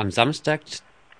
Am Samstag,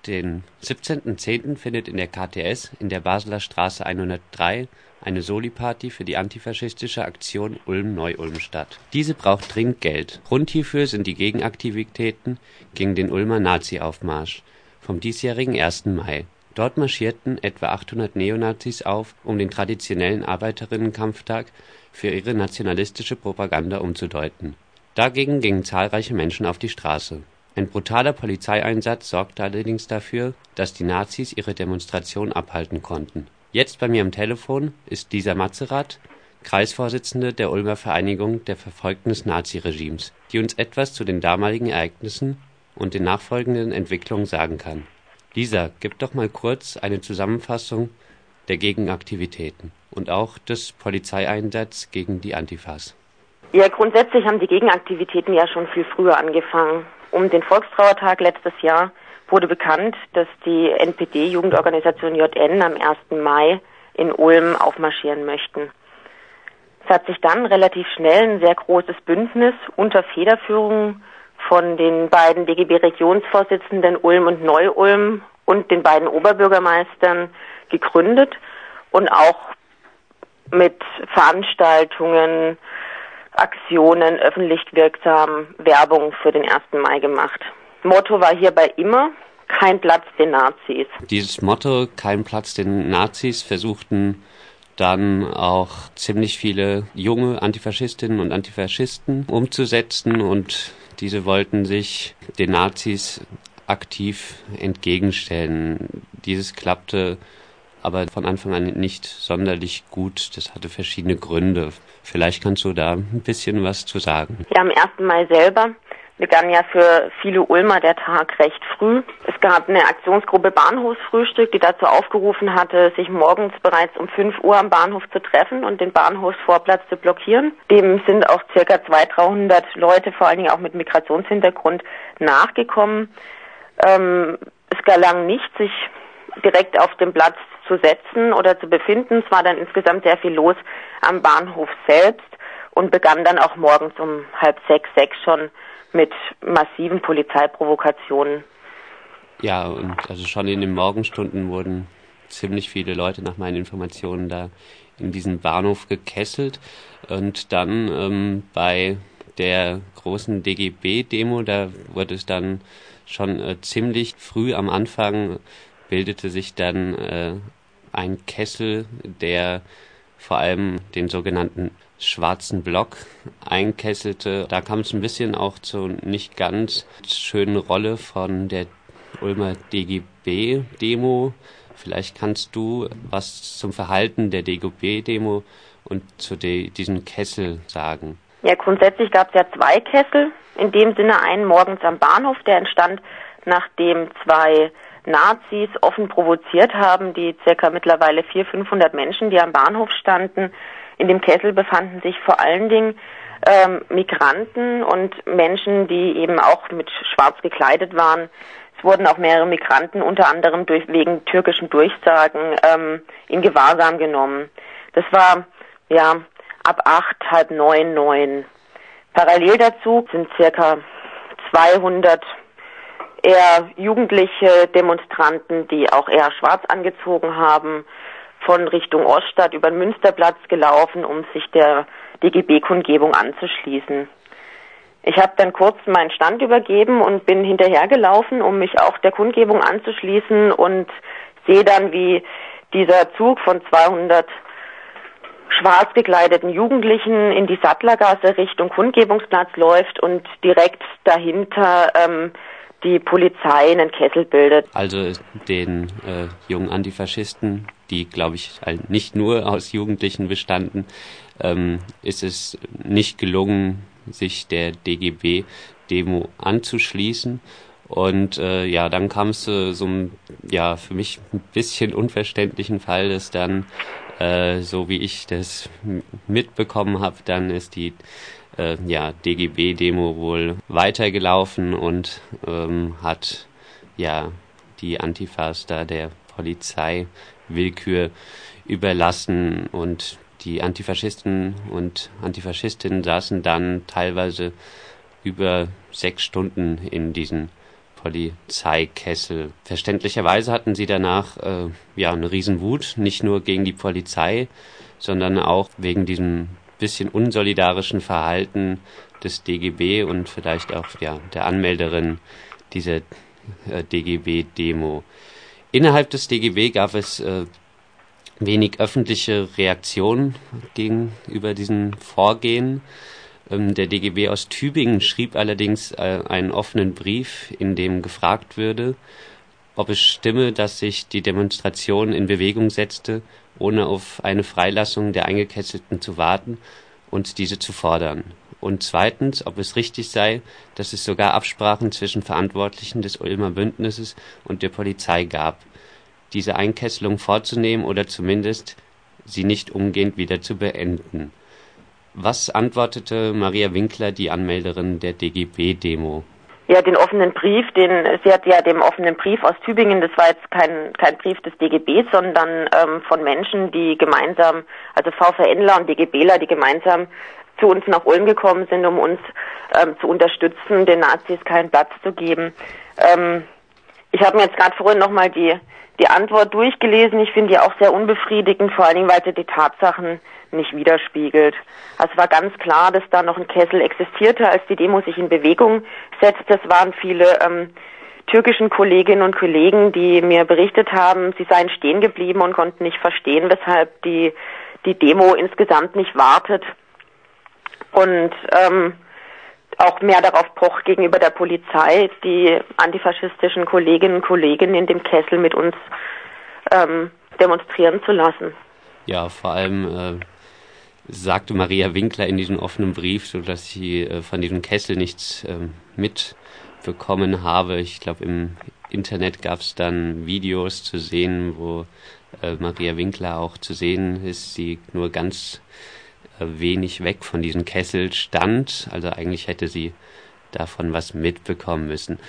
den 17.10. findet in der KTS in der Basler Straße 103 eine Soli-Party für die antifaschistische Aktion Ulm-Neu-Ulm statt. Diese braucht dringend Geld. Grund hierfür sind die Gegenaktivitäten gegen den Ulmer Nazi-Aufmarsch vom diesjährigen 1. Mai. Dort marschierten etwa 800 Neonazis auf, um den traditionellen Arbeiterinnenkampftag für ihre nationalistische Propaganda umzudeuten. Dagegen gingen zahlreiche Menschen auf die Straße ein brutaler Polizeieinsatz sorgte allerdings dafür, dass die Nazis ihre Demonstration abhalten konnten. Jetzt bei mir am Telefon ist Lisa Matzerath, Kreisvorsitzende der Ulmer Vereinigung der Verfolgten des Naziregimes, die uns etwas zu den damaligen Ereignissen und den nachfolgenden Entwicklungen sagen kann. Lisa, gib doch mal kurz eine Zusammenfassung der Gegenaktivitäten und auch des Polizeieinsatzes gegen die Antifas. Ja, grundsätzlich haben die Gegenaktivitäten ja schon viel früher angefangen. Um den Volkstrauertag letztes Jahr wurde bekannt, dass die NPD-Jugendorganisation JN am 1. Mai in Ulm aufmarschieren möchten. Es hat sich dann relativ schnell ein sehr großes Bündnis unter Federführung von den beiden DGB-Regionsvorsitzenden Ulm und Neu-Ulm und den beiden Oberbürgermeistern gegründet und auch mit Veranstaltungen, Aktionen öffentlich wirksam Werbung für den 1. Mai gemacht. Motto war hierbei immer kein Platz den Nazis. Dieses Motto kein Platz den Nazis versuchten dann auch ziemlich viele junge Antifaschistinnen und Antifaschisten umzusetzen und diese wollten sich den Nazis aktiv entgegenstellen. Dieses klappte aber von Anfang an nicht sonderlich gut. Das hatte verschiedene Gründe. Vielleicht kannst du da ein bisschen was zu sagen. Ja, am 1. Mai selber begann ja für viele Ulmer der Tag recht früh. Es gab eine Aktionsgruppe Bahnhofsfrühstück, die dazu aufgerufen hatte, sich morgens bereits um 5 Uhr am Bahnhof zu treffen und den Bahnhofsvorplatz zu blockieren. Dem sind auch circa 200, 300 Leute, vor allen Dingen auch mit Migrationshintergrund, nachgekommen. Ähm, es gelang nicht, sich direkt auf dem Platz zu setzen oder zu befinden. Es war dann insgesamt sehr viel los am Bahnhof selbst und begann dann auch morgens um halb sechs, sechs schon mit massiven Polizeiprovokationen. Ja, und also schon in den Morgenstunden wurden ziemlich viele Leute nach meinen Informationen da in diesen Bahnhof gekesselt und dann ähm, bei der großen DGB-Demo, da wurde es dann schon äh, ziemlich früh am Anfang bildete sich dann äh, ein Kessel, der vor allem den sogenannten schwarzen Block einkesselte. Da kam es ein bisschen auch zur nicht ganz schönen Rolle von der Ulmer DGB-Demo. Vielleicht kannst du was zum Verhalten der DGB-Demo und zu de diesem Kessel sagen. Ja, grundsätzlich gab es ja zwei Kessel. In dem Sinne einen morgens am Bahnhof, der entstand, nachdem zwei Nazis offen provoziert haben, die circa mittlerweile 400, 500 Menschen, die am Bahnhof standen. In dem Kessel befanden sich vor allen Dingen ähm, Migranten und Menschen, die eben auch mit schwarz gekleidet waren. Es wurden auch mehrere Migranten unter anderem durch, wegen türkischen Durchsagen ähm, in Gewahrsam genommen. Das war ja ab acht, halb neun, neun. Parallel dazu sind circa 200 eher jugendliche Demonstranten, die auch eher schwarz angezogen haben, von Richtung Oststadt über den Münsterplatz gelaufen, um sich der DGB-Kundgebung anzuschließen. Ich habe dann kurz meinen Stand übergeben und bin hinterhergelaufen, um mich auch der Kundgebung anzuschließen und sehe dann, wie dieser Zug von 200 schwarz gekleideten Jugendlichen in die Sattlergasse Richtung Kundgebungsplatz läuft und direkt dahinter ähm, die Polizei einen Kessel bildet. Also den äh, jungen Antifaschisten, die, glaube ich, nicht nur aus Jugendlichen bestanden, ähm, ist es nicht gelungen, sich der DGB-Demo anzuschließen. Und äh, ja, dann kam es zu so einem, ja, für mich ein bisschen unverständlichen Fall, dass dann, äh, so wie ich das mitbekommen habe, dann ist die äh, ja, DGB-Demo wohl weitergelaufen und ähm, hat ja die Antifas da der Polizei Willkür überlassen und die Antifaschisten und Antifaschistinnen saßen dann teilweise über sechs Stunden in diesen Polizeikessel. Verständlicherweise hatten sie danach äh, ja eine Riesenwut, nicht nur gegen die Polizei, sondern auch wegen diesem bisschen unsolidarischen Verhalten des DGB und vielleicht auch ja, der Anmelderin dieser äh, DGB-Demo. Innerhalb des DGB gab es äh, wenig öffentliche Reaktion gegenüber diesem Vorgehen. Ähm, der DGB aus Tübingen schrieb allerdings äh, einen offenen Brief, in dem gefragt würde, ob es stimme, dass sich die Demonstration in Bewegung setzte, ohne auf eine Freilassung der Eingekesselten zu warten und diese zu fordern. Und zweitens, ob es richtig sei, dass es sogar Absprachen zwischen Verantwortlichen des Ulmer Bündnisses und der Polizei gab, diese Einkesselung vorzunehmen oder zumindest sie nicht umgehend wieder zu beenden. Was antwortete Maria Winkler, die Anmelderin der DGB-Demo? Ja, den offenen Brief, den sie hat ja dem offenen Brief aus Tübingen, das war jetzt kein kein Brief des DGB, sondern ähm, von Menschen, die gemeinsam, also VVNler und DGBler, die gemeinsam zu uns nach Ulm gekommen sind, um uns ähm, zu unterstützen, den Nazis keinen Platz zu geben. Ähm, ich habe mir jetzt gerade vorhin nochmal die die Antwort durchgelesen. Ich finde die auch sehr unbefriedigend, vor allen Dingen, weil sie die Tatsachen nicht widerspiegelt. Also es war ganz klar, dass da noch ein Kessel existierte, als die Demo sich in Bewegung setzte. Es waren viele ähm, türkischen Kolleginnen und Kollegen, die mir berichtet haben, sie seien stehen geblieben und konnten nicht verstehen, weshalb die, die Demo insgesamt nicht wartet. Und ähm, auch mehr darauf pocht gegenüber der Polizei, die antifaschistischen Kolleginnen und Kollegen in dem Kessel mit uns ähm, demonstrieren zu lassen. Ja, vor allem äh, sagte Maria Winkler in diesem offenen Brief, so dass sie äh, von diesem Kessel nichts äh, mitbekommen habe. Ich glaube, im Internet gab es dann Videos zu sehen, wo äh, Maria Winkler auch zu sehen ist, sie nur ganz wenig weg von diesem Kessel stand. Also eigentlich hätte sie davon was mitbekommen müssen.